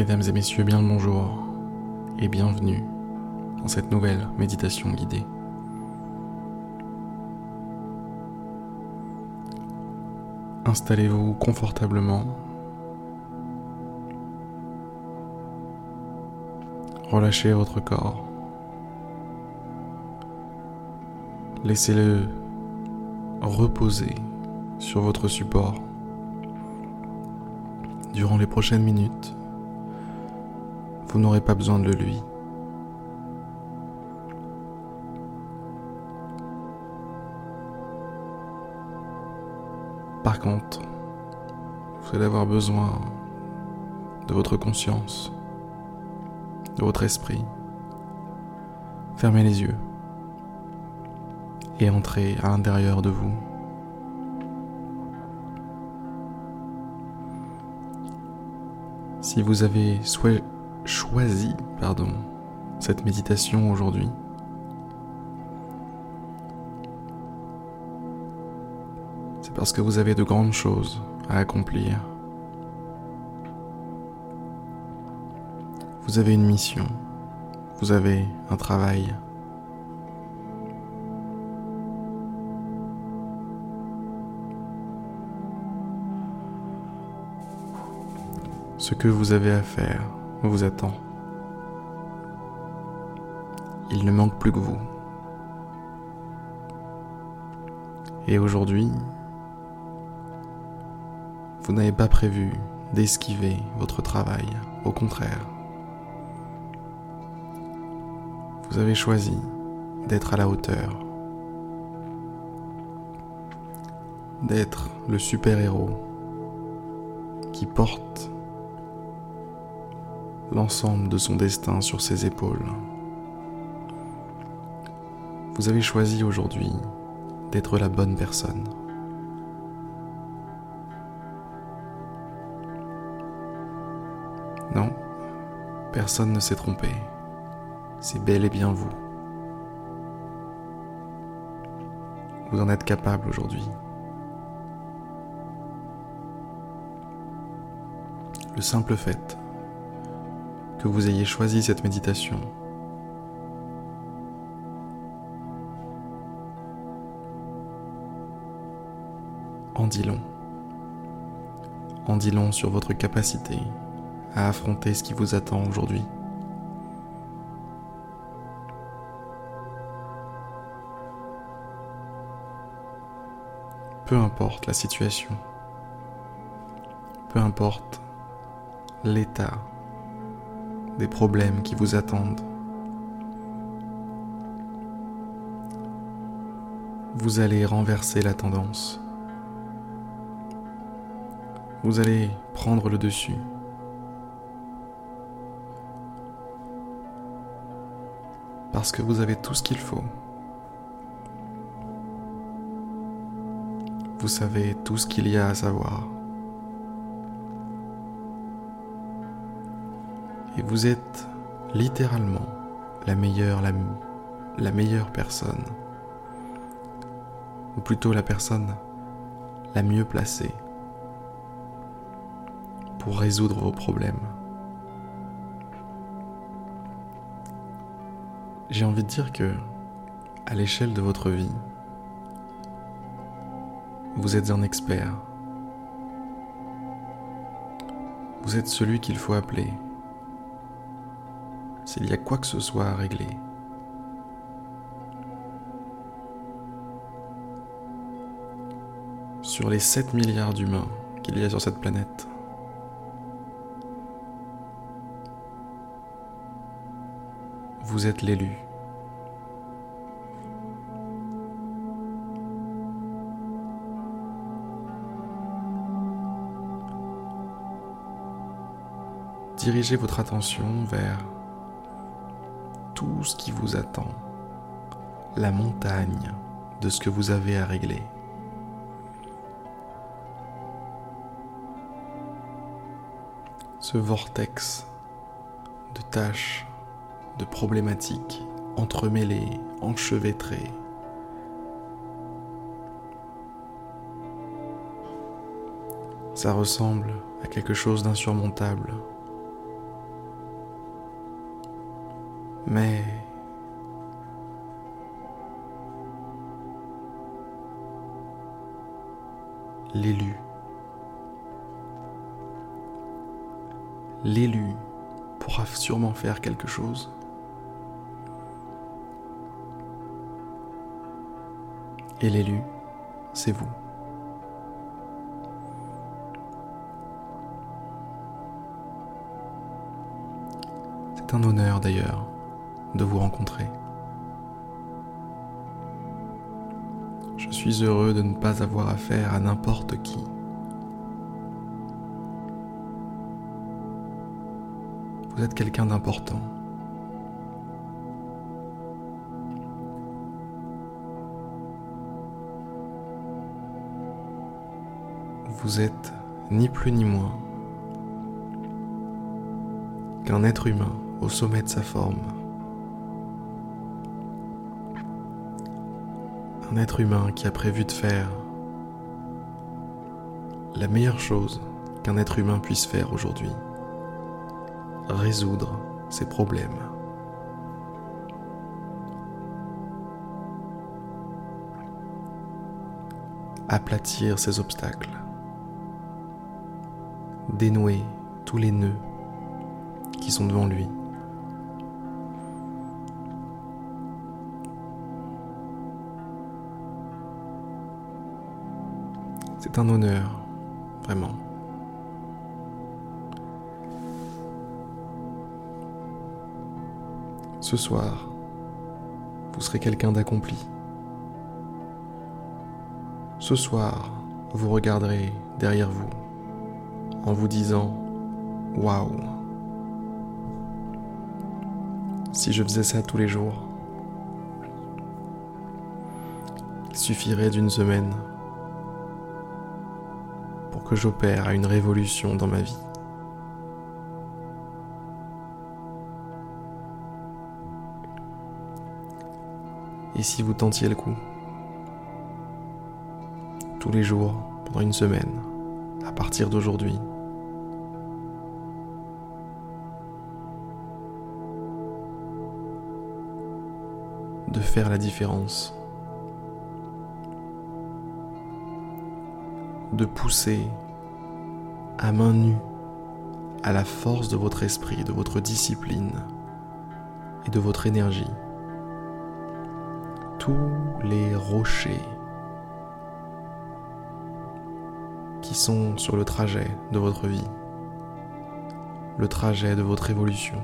Mesdames et messieurs, bien le bonjour et bienvenue dans cette nouvelle méditation guidée. Installez-vous confortablement. Relâchez votre corps. Laissez-le reposer sur votre support. Durant les prochaines minutes, vous n'aurez pas besoin de lui. Par contre, vous allez avoir besoin de votre conscience, de votre esprit. Fermez les yeux et entrez à l'intérieur de vous. Si vous avez choisi pardon, cette méditation aujourd'hui, c'est parce que vous avez de grandes choses à accomplir. Vous avez une mission, vous avez un travail. Ce que vous avez à faire vous attend. Il ne manque plus que vous. Et aujourd'hui, vous n'avez pas prévu d'esquiver votre travail, au contraire. Vous avez choisi d'être à la hauteur, d'être le super-héros qui porte l'ensemble de son destin sur ses épaules. Vous avez choisi aujourd'hui d'être la bonne personne. Non, personne ne s'est trompé. C'est bel et bien vous. Vous en êtes capable aujourd'hui. Le simple fait que vous ayez choisi cette méditation. En dit long. En dit long sur votre capacité à affronter ce qui vous attend aujourd'hui. Peu importe la situation, peu importe l'état des problèmes qui vous attendent. Vous allez renverser la tendance. Vous allez prendre le dessus. Parce que vous avez tout ce qu'il faut. Vous savez tout ce qu'il y a à savoir. Et vous êtes littéralement la meilleure, la, la meilleure personne, ou plutôt la personne la mieux placée pour résoudre vos problèmes. J'ai envie de dire que, à l'échelle de votre vie, vous êtes un expert. Vous êtes celui qu'il faut appeler s'il y a quoi que ce soit à régler. Sur les 7 milliards d'humains qu'il y a sur cette planète, vous êtes l'élu. Dirigez votre attention vers tout ce qui vous attend, la montagne de ce que vous avez à régler. Ce vortex de tâches, de problématiques entremêlées, enchevêtrées. Ça ressemble à quelque chose d'insurmontable, Mais l'élu, l'élu pourra sûrement faire quelque chose. Et l'élu, c'est vous. C'est un honneur d'ailleurs de vous rencontrer. Je suis heureux de ne pas avoir affaire à n'importe qui. Vous êtes quelqu'un d'important. Vous êtes ni plus ni moins qu'un être humain au sommet de sa forme. Un être humain qui a prévu de faire la meilleure chose qu'un être humain puisse faire aujourd'hui. Résoudre ses problèmes. Aplatir ses obstacles dénouer tous les nœuds qui sont devant lui. C'est un honneur, vraiment. Ce soir, vous serez quelqu'un d'accompli. Ce soir, vous regarderez derrière vous en vous disant Waouh Si je faisais ça tous les jours, il suffirait d'une semaine j'opère à une révolution dans ma vie. Et si vous tentiez le coup Tous les jours, pendant une semaine, à partir d'aujourd'hui. de faire la différence, de pousser à main nue à la force de votre esprit, de votre discipline et de votre énergie tous les rochers qui sont sur le trajet de votre vie, le trajet de votre évolution.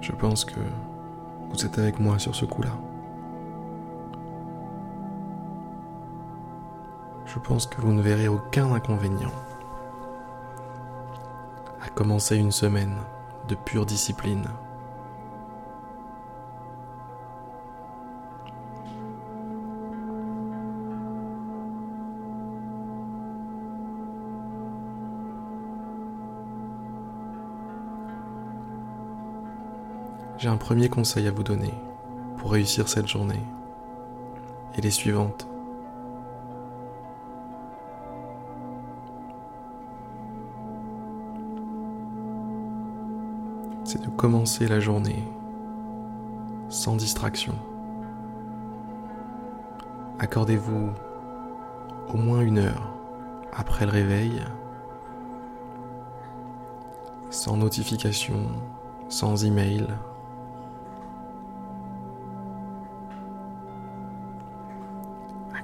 Je pense que vous êtes avec moi sur ce coup-là. je pense que vous ne verrez aucun inconvénient à commencer une semaine de pure discipline. J'ai un premier conseil à vous donner pour réussir cette journée et les suivantes. c'est de commencer la journée sans distraction. Accordez-vous au moins une heure après le réveil, sans notification, sans email.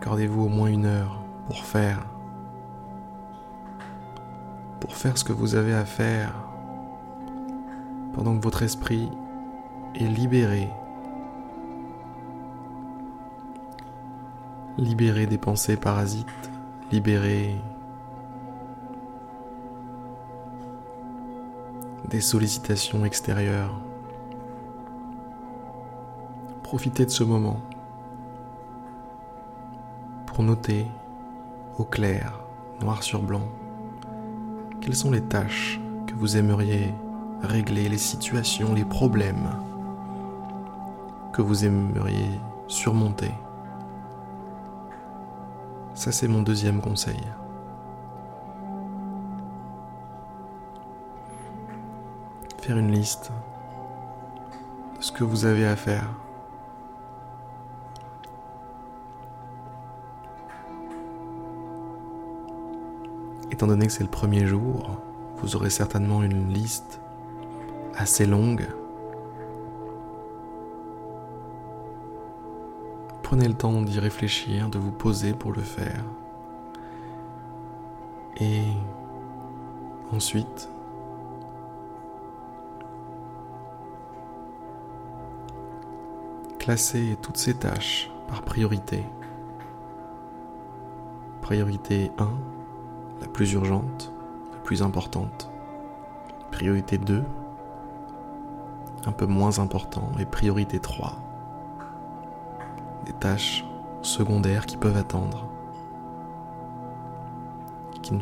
Accordez-vous au moins une heure pour faire pour faire ce que vous avez à faire pendant que votre esprit est libéré. Libéré des pensées parasites, libéré des sollicitations extérieures. Profitez de ce moment pour noter au clair, noir sur blanc, quelles sont les tâches que vous aimeriez régler les situations, les problèmes que vous aimeriez surmonter? Ça, c'est mon deuxième conseil. Faire une liste de ce que vous avez à faire. Étant donné que c'est le premier jour, vous aurez certainement une liste assez longue. Prenez le temps d'y réfléchir, de vous poser pour le faire. Et ensuite, classez toutes ces tâches par priorité. Priorité 1, la plus urgente, la plus importante. Priorité 2, un peu moins important. Et priorité 3, des tâches secondaires qui peuvent attendre, qui ne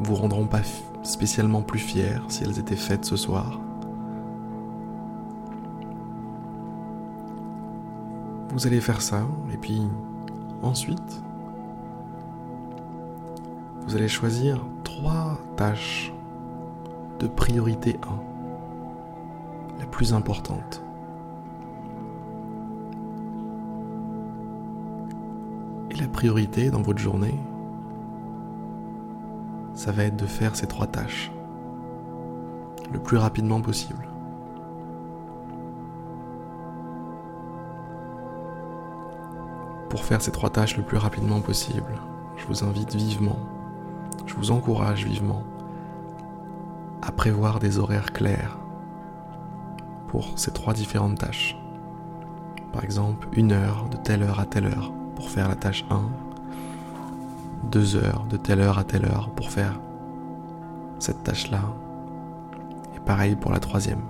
vous rendront pas spécialement plus fiers si elles étaient faites ce soir. Vous allez faire ça, et puis ensuite, vous allez choisir trois tâches de priorité 1, la plus importante. Et la priorité dans votre journée, ça va être de faire ces trois tâches le plus rapidement possible. Pour faire ces trois tâches le plus rapidement possible, je vous invite vivement je vous encourage vivement à prévoir des horaires clairs pour ces trois différentes tâches. Par exemple, une heure de telle heure à telle heure pour faire la tâche 1, deux heures de telle heure à telle heure pour faire cette tâche-là, et pareil pour la troisième.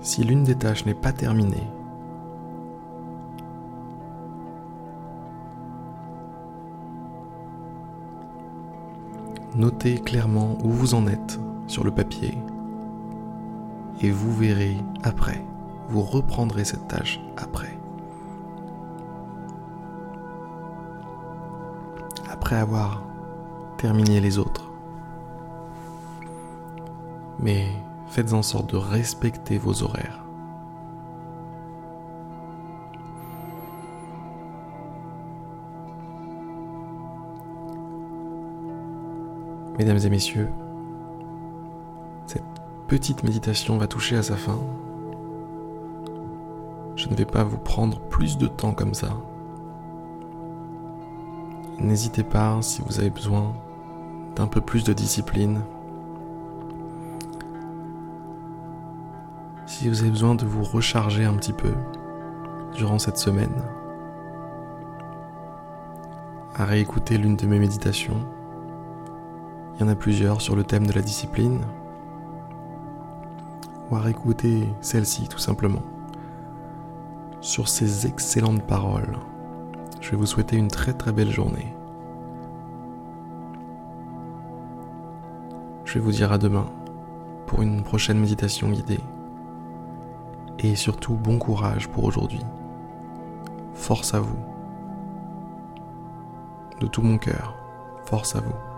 Si l'une des tâches n'est pas terminée, Notez clairement où vous en êtes sur le papier et vous verrez après. Vous reprendrez cette tâche après. Après avoir terminé les autres. Mais faites en sorte de respecter vos horaires. Mesdames et messieurs, cette petite méditation va toucher à sa fin. Je ne vais pas vous prendre plus de temps comme ça. N'hésitez pas si vous avez besoin d'un peu plus de discipline. Si vous avez besoin de vous recharger un petit peu durant cette semaine, à réécouter l'une de mes méditations il y en a plusieurs sur le thème de la discipline. Ou à réécouter celle-ci tout simplement. Sur ces excellentes paroles, je vais vous souhaiter une très très belle journée. Je vais vous dire à demain pour une prochaine méditation guidée. Et surtout bon courage pour aujourd'hui. Force à vous. De tout mon cœur, force à vous.